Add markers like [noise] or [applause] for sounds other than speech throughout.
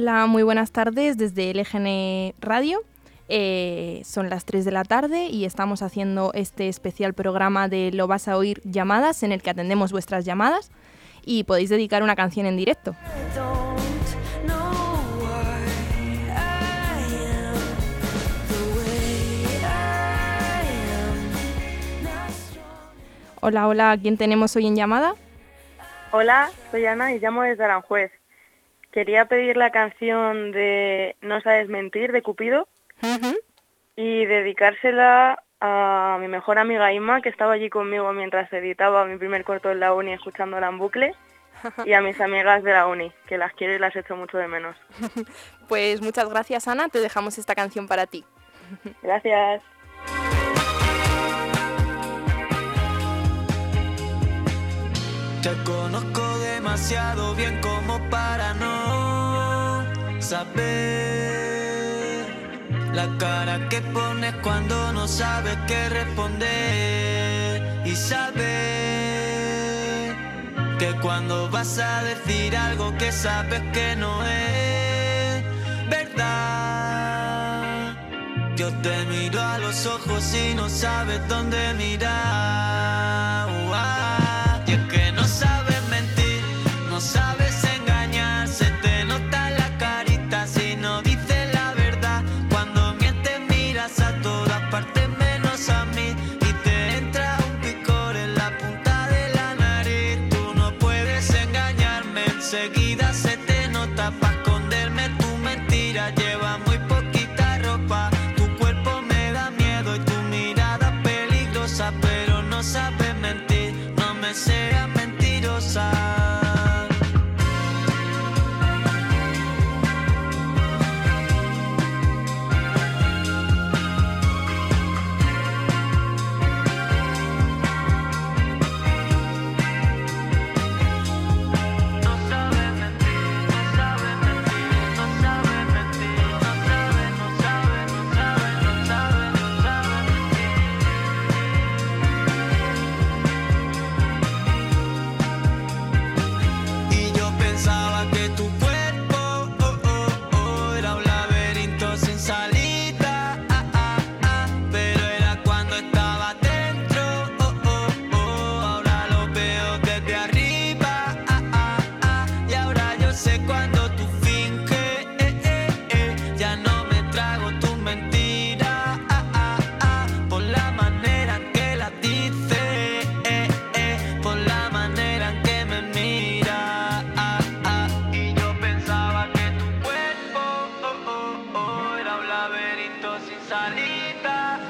Hola, muy buenas tardes desde LGN Radio. Eh, son las 3 de la tarde y estamos haciendo este especial programa de Lo vas a oír llamadas en el que atendemos vuestras llamadas y podéis dedicar una canción en directo. Hola, hola, ¿quién tenemos hoy en llamada? Hola, soy Ana y llamo desde Aranjuez. Quería pedir la canción de No sabes mentir de Cupido y dedicársela a mi mejor amiga Inma, que estaba allí conmigo mientras editaba mi primer corto en la uni escuchándola en bucle, [laughs] y a mis amigas de la uni, que las quiero y las echo mucho de menos. [laughs] pues muchas gracias Ana, te dejamos esta canción para ti. Gracias. Te conozco demasiado bien como para no saber la cara que pones cuando no sabes qué responder y saber que cuando vas a decir algo que sabes que no es verdad. Yo te miro a los ojos y no sabes dónde mirar.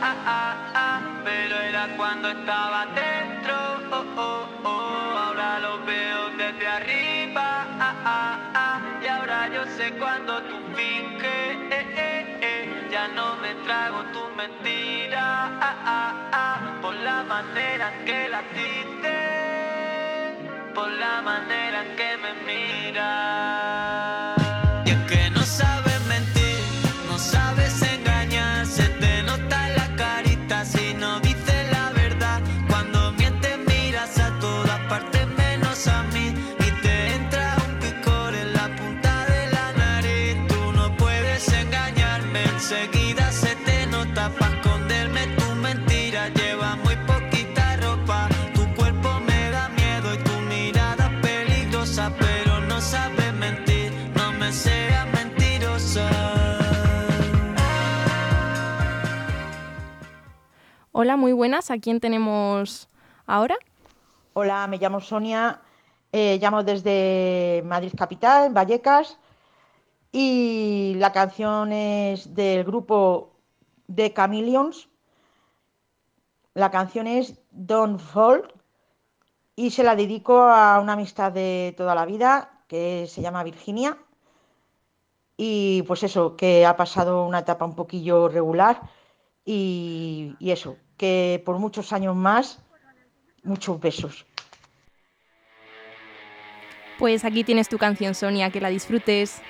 Ah, ah, ah, pero era cuando estaba dentro, oh, oh, oh, ahora lo veo desde arriba, ah, ah, ah, y ahora yo sé cuando tú finges, eh, eh, eh, ya no me trago tu mentira, ah, ah, ah, por la manera que la dices, por la manera que me mira. Hola, muy buenas, ¿a quién tenemos ahora? Hola, me llamo Sonia, eh, llamo desde Madrid Capital, Vallecas, y la canción es del grupo The Chameleons. La canción es Don't Fall y se la dedico a una amistad de toda la vida que se llama Virginia. Y pues eso, que ha pasado una etapa un poquillo regular y eso, que por muchos años más, muchos besos. Pues aquí tienes tu canción, Sonia, que la disfrutes.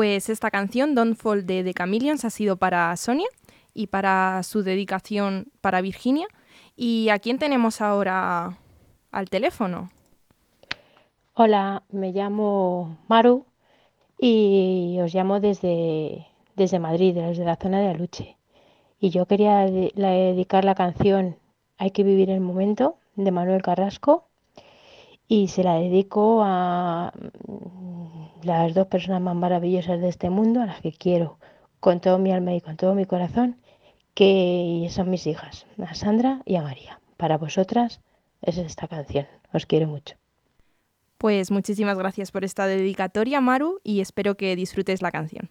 Pues esta canción, Don't Fall de The Chameleons, ha sido para Sonia y para su dedicación para Virginia. ¿Y a quién tenemos ahora al teléfono? Hola, me llamo Maru y os llamo desde, desde Madrid, desde la zona de Aluche. Y yo quería dedicar la canción Hay que vivir el momento de Manuel Carrasco y se la dedico a las dos personas más maravillosas de este mundo, a las que quiero con todo mi alma y con todo mi corazón, que son mis hijas, a Sandra y a María. Para vosotras es esta canción. Os quiero mucho. Pues muchísimas gracias por esta dedicatoria, Maru, y espero que disfrutes la canción.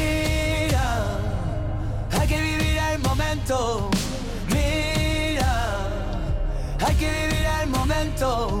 Mira, hay que vivir el momento.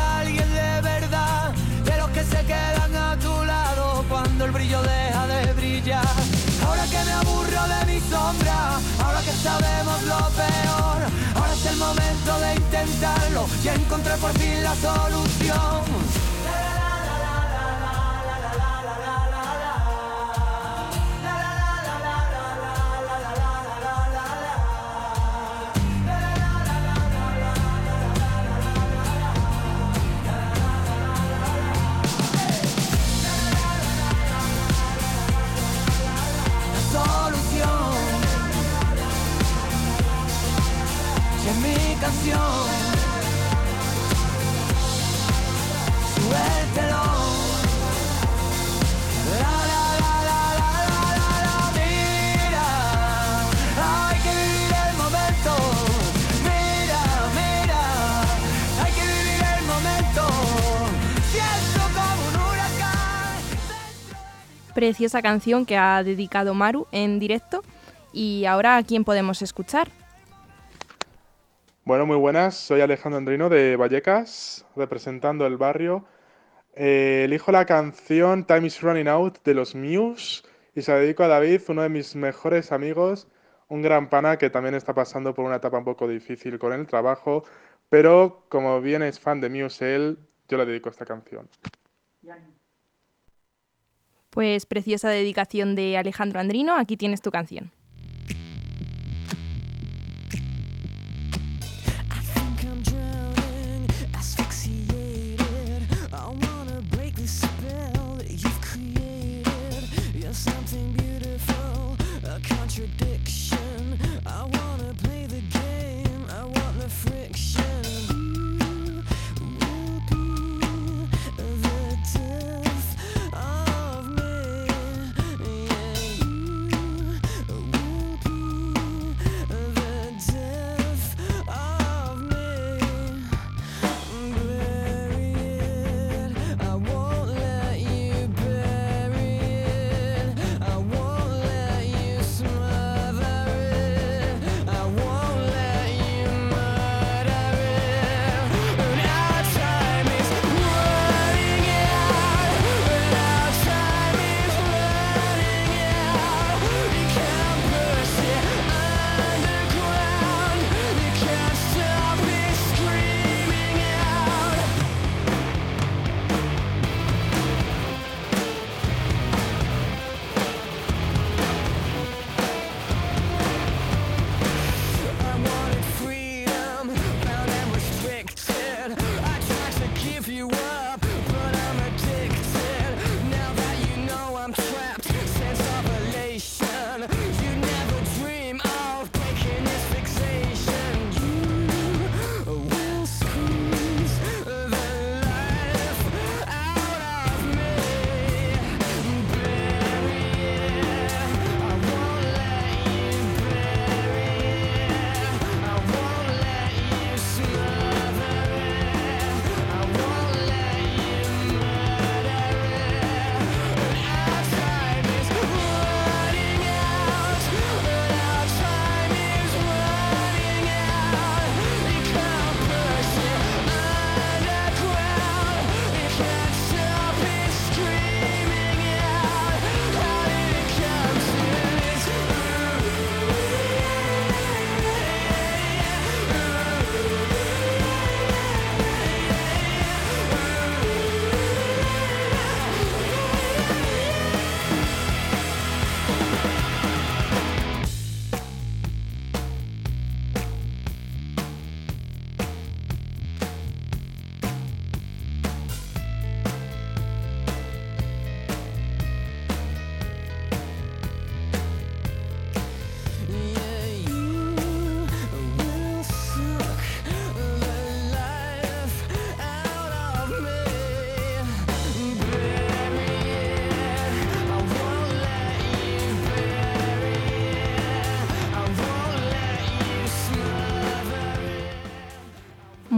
sabemos lo peor, ahora es el momento de intentarlo y encontrar por fin la solución. Preciosa canción que ha dedicado Maru en directo. Y ahora, ¿a quién podemos escuchar? Bueno, muy buenas. Soy Alejandro Andrino de Vallecas, representando el barrio. Eh, elijo la canción Time is Running Out de los Muse y se la dedico a David, uno de mis mejores amigos, un gran pana que también está pasando por una etapa un poco difícil con el trabajo, pero como bien es fan de Muse él, yo le dedico esta canción. Pues preciosa dedicación de Alejandro Andrino. Aquí tienes tu canción.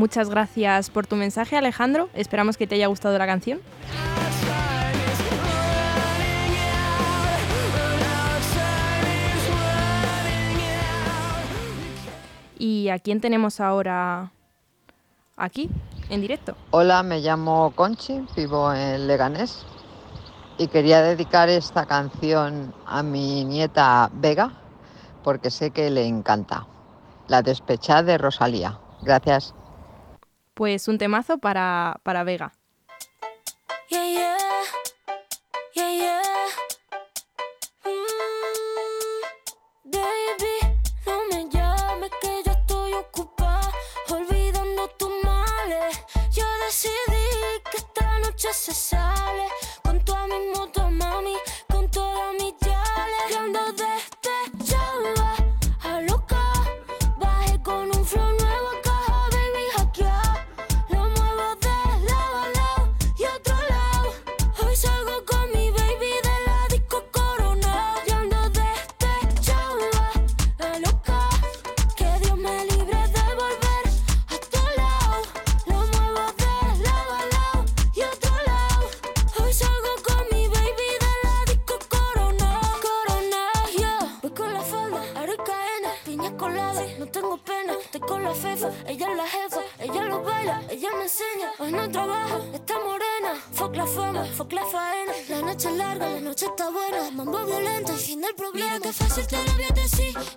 Muchas gracias por tu mensaje, Alejandro. Esperamos que te haya gustado la canción. ¿Y a quién tenemos ahora aquí, en directo? Hola, me llamo Conchi, vivo en Leganés y quería dedicar esta canción a mi nieta Vega porque sé que le encanta. La despechada de Rosalía. Gracias. Pues un temazo para, para Vega. el problema. Mira que fácil te lo voy a.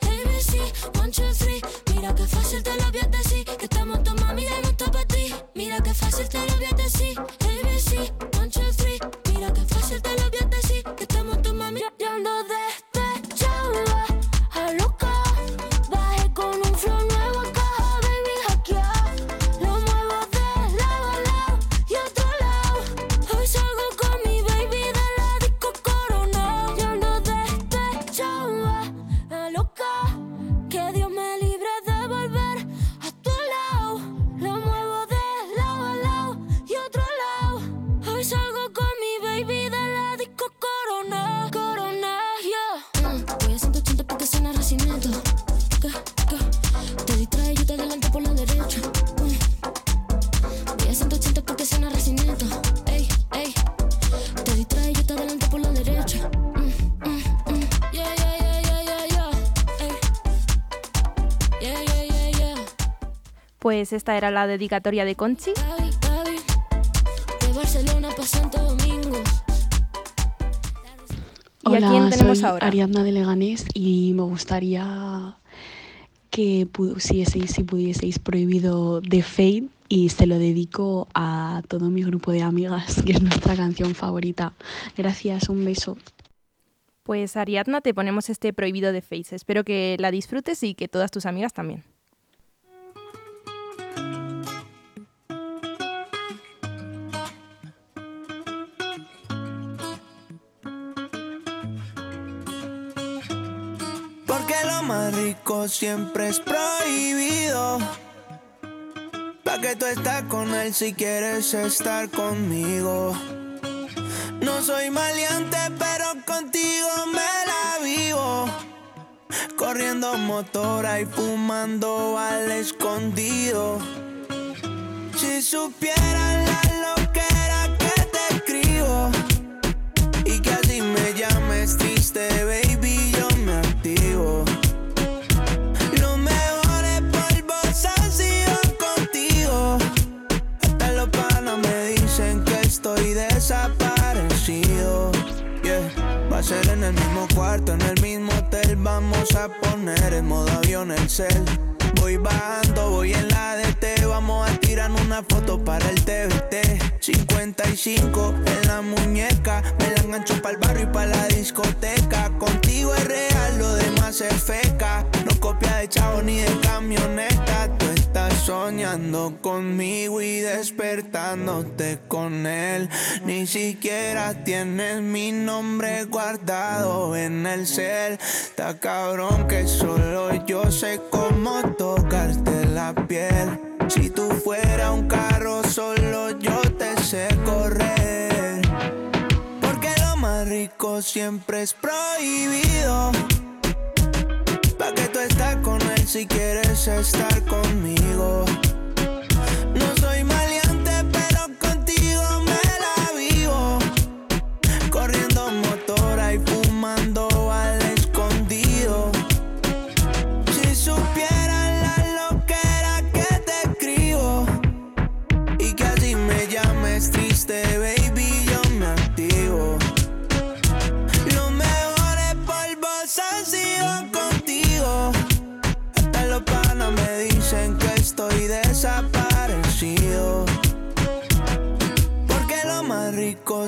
Pues esta era la dedicatoria de Conchi. De. ¿Y a quién tenemos soy ahora? Ariadna de Leganés y me gustaría que pusieseis, si pudieseis, prohibido The Fate y se lo dedico a todo mi grupo de amigas, que es nuestra canción favorita. Gracias, un beso. Pues Ariadna, te ponemos este prohibido de Face. Espero que la disfrutes y que todas tus amigas también. Siempre es prohibido. Pa' que tú estás con él si quieres estar conmigo. No soy maleante, pero contigo me la vivo. Corriendo motora y fumando al escondido. Si supieran la en el mismo hotel. Vamos a poner en modo avión el cel. Voy bajando, voy en la DT. Tirar una foto para el TVT. 55 en la muñeca. Me la engancho para el barrio y para la discoteca. Contigo es real, lo demás es feca. No copia de chavo ni de camioneta. Tú estás soñando conmigo y despertándote con él. Ni siquiera tienes mi nombre guardado en el cel. Está cabrón que solo yo sé cómo tocarte la piel. Si tú fuera un carro, solo yo te sé correr. Porque lo más rico siempre es prohibido. Pa' que tú estás con él si quieres estar conmigo.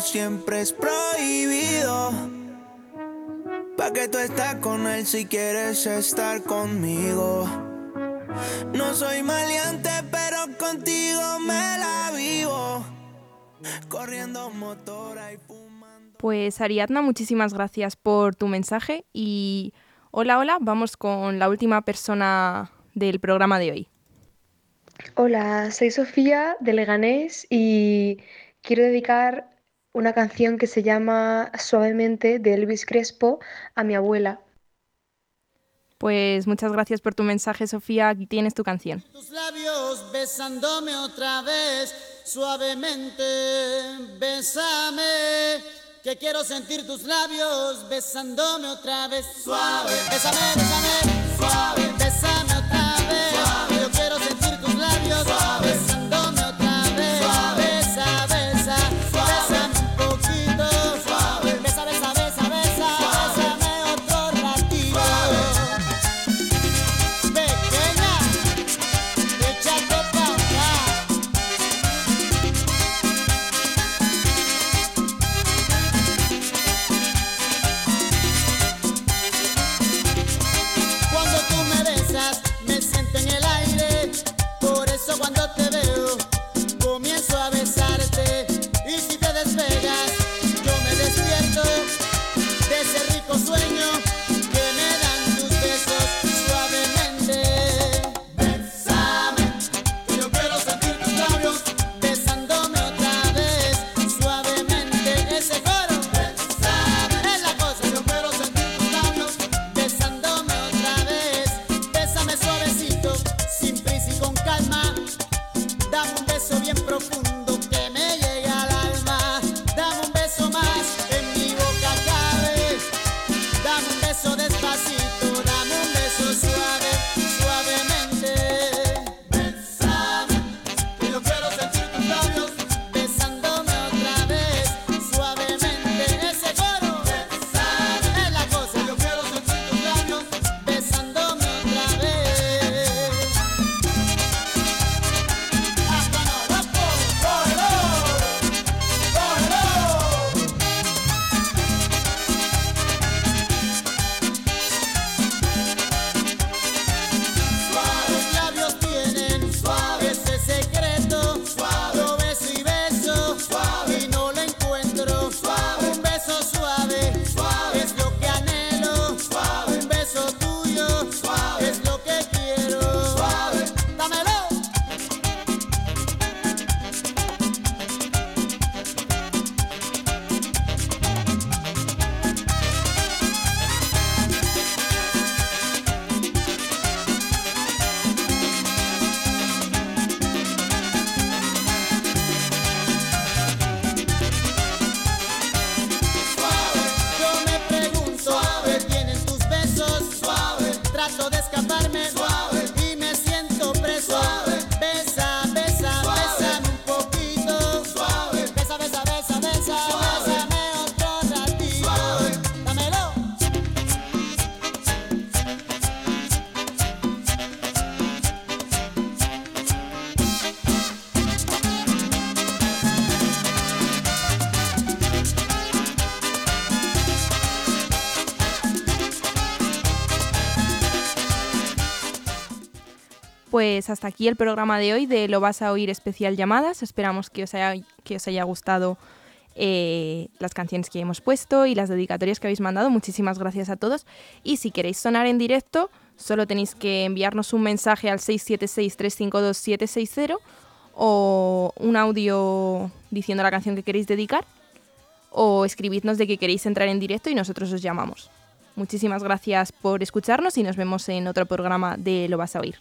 Siempre es prohibido. Pa' que tú estás con él si quieres estar conmigo. No soy maleante, pero contigo me la vivo. Corriendo motora y fumando. Pues Ariadna, muchísimas gracias por tu mensaje y hola, hola, vamos con la última persona del programa de hoy. Hola, soy Sofía de Leganés y quiero dedicar una canción que se llama Suavemente de Elvis Crespo a mi abuela. Pues muchas gracias por tu mensaje, Sofía. Aquí tienes tu canción. tus labios besándome otra vez suavemente bésame que quiero sentir tus labios besándome otra vez suave bésame bésame suave Josué. Pues hasta aquí el programa de hoy de Lo vas a oír especial llamadas. Esperamos que os haya, que os haya gustado eh, las canciones que hemos puesto y las dedicatorias que habéis mandado. Muchísimas gracias a todos. Y si queréis sonar en directo, solo tenéis que enviarnos un mensaje al 676-352-760 o un audio diciendo la canción que queréis dedicar o escribidnos de que queréis entrar en directo y nosotros os llamamos. Muchísimas gracias por escucharnos y nos vemos en otro programa de Lo vas a oír.